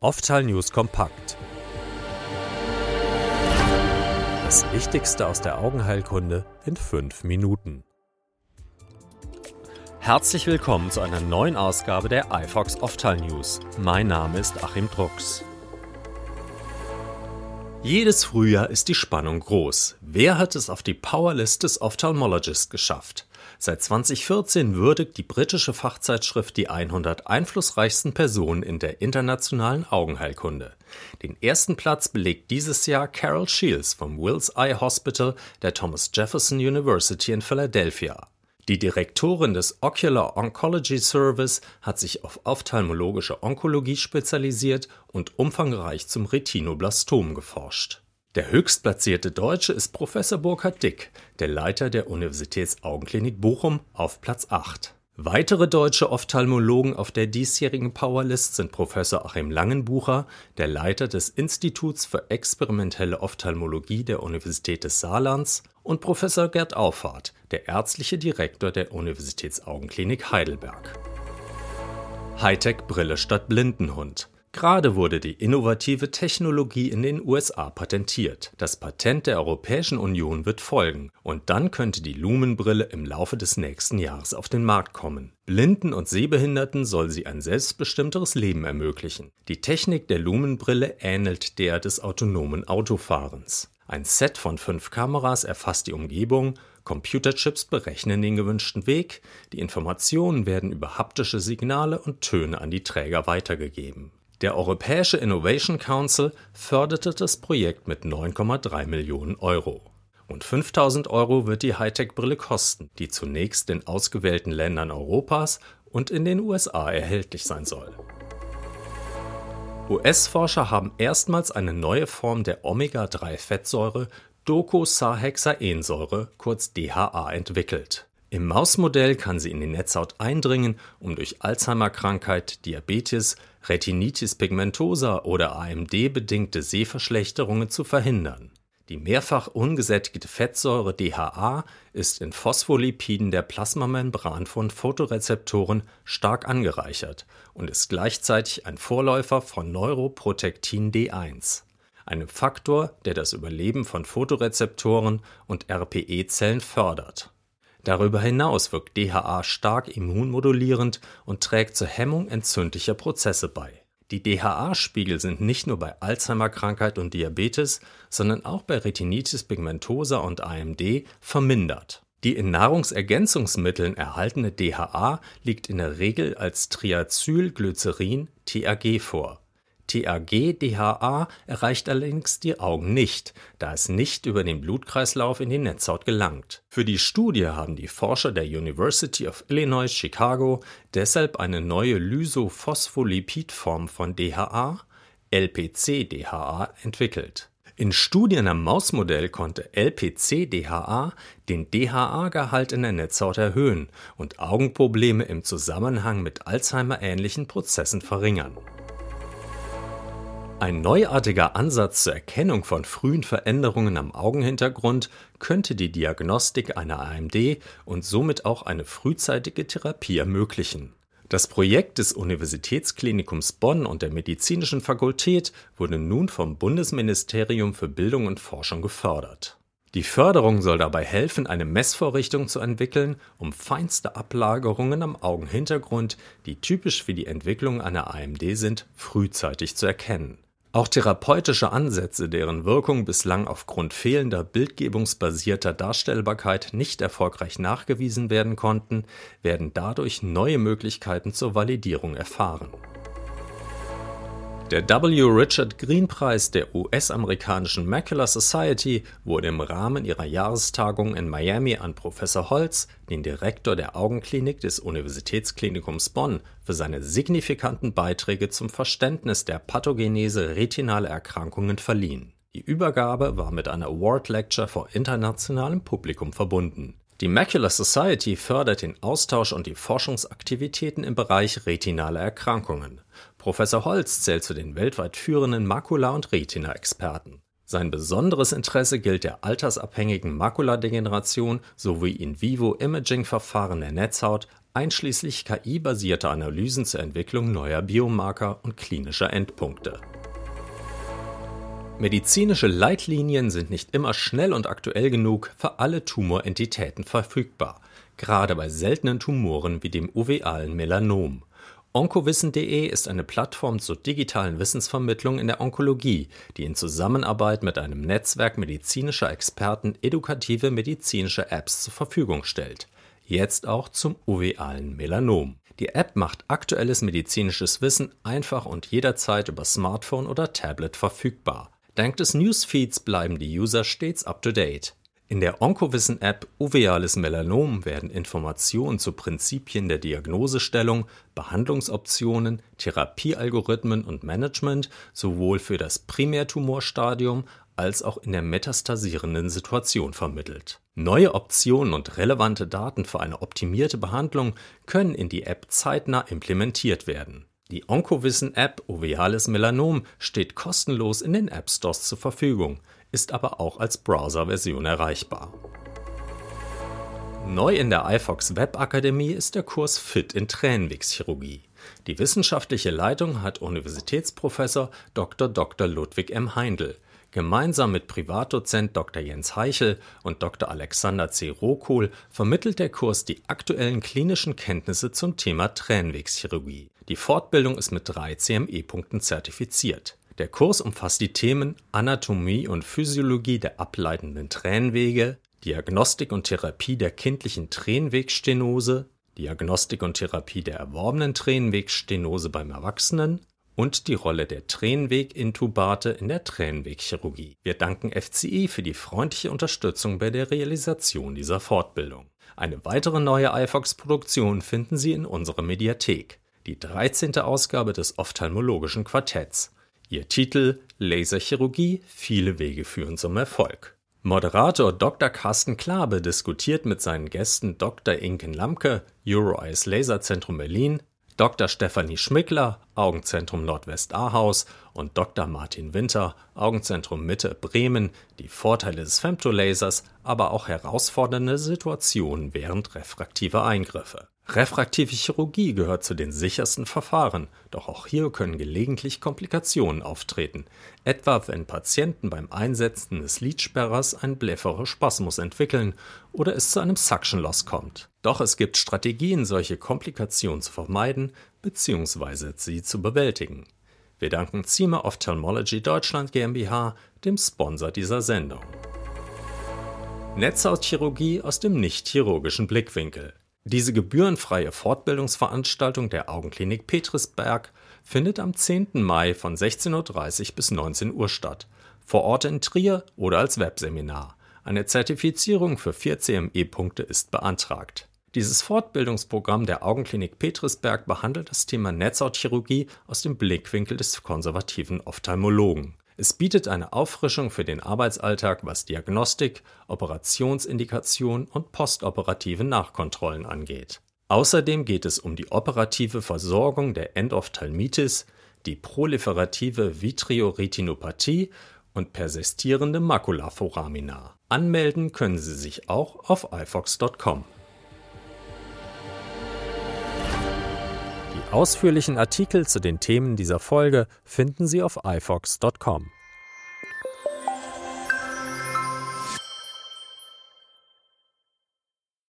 Oftal News kompakt. Das Wichtigste aus der Augenheilkunde in fünf Minuten. Herzlich willkommen zu einer neuen Ausgabe der iFox Oftal News. Mein Name ist Achim Drucks. Jedes Frühjahr ist die Spannung groß. Wer hat es auf die Powerlist des Ophthalmologist geschafft? Seit 2014 würdigt die britische Fachzeitschrift die 100 einflussreichsten Personen in der internationalen Augenheilkunde. Den ersten Platz belegt dieses Jahr Carol Shields vom Wills Eye Hospital der Thomas Jefferson University in Philadelphia. Die Direktorin des Ocular Oncology Service hat sich auf ophthalmologische Onkologie spezialisiert und umfangreich zum Retinoblastom geforscht. Der höchstplatzierte Deutsche ist Professor Burkhard Dick, der Leiter der Universitätsaugenklinik Bochum, auf Platz 8. Weitere deutsche Ophthalmologen auf der diesjährigen Powerlist sind Professor Achim Langenbucher, der Leiter des Instituts für experimentelle Ophthalmologie der Universität des Saarlands, und Professor Gerd Auffahrt, der ärztliche Direktor der Universitätsaugenklinik Heidelberg. Hightech-Brille statt Blindenhund. Gerade wurde die innovative Technologie in den USA patentiert. Das Patent der Europäischen Union wird folgen und dann könnte die Lumenbrille im Laufe des nächsten Jahres auf den Markt kommen. Blinden und Sehbehinderten soll sie ein selbstbestimmteres Leben ermöglichen. Die Technik der Lumenbrille ähnelt der des autonomen Autofahrens. Ein Set von fünf Kameras erfasst die Umgebung, Computerchips berechnen den gewünschten Weg, die Informationen werden über haptische Signale und Töne an die Träger weitergegeben. Der Europäische Innovation Council förderte das Projekt mit 9,3 Millionen Euro. Und 5000 Euro wird die Hightech-Brille kosten, die zunächst in ausgewählten Ländern Europas und in den USA erhältlich sein soll. US-Forscher haben erstmals eine neue Form der Omega-3-Fettsäure Docosahexaensäure, kurz DHA, entwickelt. Im Mausmodell kann sie in die Netzhaut eindringen, um durch Alzheimer-Krankheit, Diabetes, Retinitis pigmentosa oder AMD-bedingte Sehverschlechterungen zu verhindern. Die mehrfach ungesättigte Fettsäure DHA ist in Phospholipiden der Plasmamembran von Photorezeptoren stark angereichert und ist gleichzeitig ein Vorläufer von Neuroprotectin D1, einem Faktor, der das Überleben von Photorezeptoren und RPE-Zellen fördert Darüber hinaus wirkt DHA stark immunmodulierend und trägt zur Hemmung entzündlicher Prozesse bei. Die DHA-Spiegel sind nicht nur bei Alzheimer-Krankheit und Diabetes, sondern auch bei Retinitis pigmentosa und AMD vermindert. Die in Nahrungsergänzungsmitteln erhaltene DHA liegt in der Regel als Triacylglycerin TAG vor TAG-DHA erreicht allerdings die Augen nicht, da es nicht über den Blutkreislauf in die Netzhaut gelangt. Für die Studie haben die Forscher der University of Illinois Chicago deshalb eine neue Lysophospholipidform von DHA, LPC-DHA, entwickelt. In Studien am Mausmodell konnte LPC-DHA den DHA-Gehalt in der Netzhaut erhöhen und Augenprobleme im Zusammenhang mit Alzheimer-ähnlichen Prozessen verringern. Ein neuartiger Ansatz zur Erkennung von frühen Veränderungen am Augenhintergrund könnte die Diagnostik einer AMD und somit auch eine frühzeitige Therapie ermöglichen. Das Projekt des Universitätsklinikums Bonn und der Medizinischen Fakultät wurde nun vom Bundesministerium für Bildung und Forschung gefördert. Die Förderung soll dabei helfen, eine Messvorrichtung zu entwickeln, um feinste Ablagerungen am Augenhintergrund, die typisch für die Entwicklung einer AMD sind, frühzeitig zu erkennen. Auch therapeutische Ansätze, deren Wirkung bislang aufgrund fehlender bildgebungsbasierter Darstellbarkeit nicht erfolgreich nachgewiesen werden konnten, werden dadurch neue Möglichkeiten zur Validierung erfahren der W. Richard Green Preis der US-amerikanischen Macular Society wurde im Rahmen ihrer Jahrestagung in Miami an Professor Holz, den Direktor der Augenklinik des Universitätsklinikums Bonn, für seine signifikanten Beiträge zum Verständnis der Pathogenese retinaler Erkrankungen verliehen. Die Übergabe war mit einer Award Lecture vor internationalem Publikum verbunden. Die Macular Society fördert den Austausch und die Forschungsaktivitäten im Bereich retinaler Erkrankungen. Professor Holz zählt zu den weltweit führenden Makula- und Retina-Experten. Sein besonderes Interesse gilt der altersabhängigen Makuladegeneration sowie In-vivo-Imaging-Verfahren der Netzhaut, einschließlich KI-basierter Analysen zur Entwicklung neuer Biomarker und klinischer Endpunkte. Medizinische Leitlinien sind nicht immer schnell und aktuell genug für alle Tumorentitäten verfügbar, gerade bei seltenen Tumoren wie dem uvealen Melanom. Onkowissen.de ist eine Plattform zur digitalen Wissensvermittlung in der Onkologie, die in Zusammenarbeit mit einem Netzwerk medizinischer Experten edukative medizinische Apps zur Verfügung stellt. Jetzt auch zum uvealen Melanom. Die App macht aktuelles medizinisches Wissen einfach und jederzeit über Smartphone oder Tablet verfügbar. Dank des Newsfeeds bleiben die User stets up to date. In der Onkowissen-App Uveales Melanom werden Informationen zu Prinzipien der Diagnosestellung, Behandlungsoptionen, Therapiealgorithmen und Management sowohl für das Primärtumorstadium als auch in der metastasierenden Situation vermittelt. Neue Optionen und relevante Daten für eine optimierte Behandlung können in die App zeitnah implementiert werden. Die Onkowissen-App Oveales Melanom steht kostenlos in den App Stores zur Verfügung, ist aber auch als Browser-Version erreichbar. Neu in der iFox Webakademie ist der Kurs Fit in Tränenwegschirurgie. Die wissenschaftliche Leitung hat Universitätsprofessor Dr. Dr. Ludwig M. Heindl Gemeinsam mit Privatdozent Dr. Jens Heichel und Dr. Alexander C. Rokohl vermittelt der Kurs die aktuellen klinischen Kenntnisse zum Thema Tränenwegschirurgie. Die Fortbildung ist mit drei CME-Punkten zertifiziert. Der Kurs umfasst die Themen Anatomie und Physiologie der ableitenden Tränenwege, Diagnostik und Therapie der kindlichen Tränenwegstenose, Diagnostik und Therapie der erworbenen Tränenwegstenose beim Erwachsenen und die Rolle der Tränenwegintubate in der Tränenwegchirurgie. Wir danken FCI für die freundliche Unterstützung bei der Realisation dieser Fortbildung. Eine weitere neue iFox-Produktion finden Sie in unserer Mediathek, die 13. Ausgabe des ophthalmologischen Quartetts. Ihr Titel Laserchirurgie, viele Wege führen zum Erfolg. Moderator Dr. Carsten Klabe diskutiert mit seinen Gästen Dr. Inken Lamke, EuroEyes Laserzentrum Berlin, Dr. Stefanie Schmickler, Augenzentrum Nordwest Ahaus und Dr. Martin Winter, Augenzentrum Mitte Bremen, die Vorteile des Femtolasers, aber auch herausfordernde Situationen während refraktiver Eingriffe. Refraktive Chirurgie gehört zu den sichersten Verfahren, doch auch hier können gelegentlich Komplikationen auftreten, etwa wenn Patienten beim Einsetzen des Lidsperrers einen Blepharospasmus entwickeln oder es zu einem Suction Loss kommt. Doch es gibt Strategien, solche Komplikationen zu vermeiden bzw. sie zu bewältigen. Wir danken Zima Ophthalmology Deutschland GmbH, dem Sponsor dieser Sendung. Netzhautchirurgie aus dem nicht-chirurgischen Blickwinkel. Diese gebührenfreie Fortbildungsveranstaltung der Augenklinik Petrisberg findet am 10. Mai von 16.30 Uhr bis 19 Uhr statt, vor Ort in Trier oder als Webseminar. Eine Zertifizierung für vier CME-Punkte ist beantragt. Dieses Fortbildungsprogramm der Augenklinik Petrisberg behandelt das Thema Netzhautchirurgie aus dem Blickwinkel des konservativen Ophthalmologen. Es bietet eine Auffrischung für den Arbeitsalltag, was Diagnostik, Operationsindikation und postoperative Nachkontrollen angeht. Außerdem geht es um die operative Versorgung der Endophthalmitis, die proliferative Vitreoretinopathie und persistierende Makulaforamina. Anmelden können Sie sich auch auf ifox.com. ausführlichen Artikel zu den Themen dieser Folge finden Sie auf ifox.com.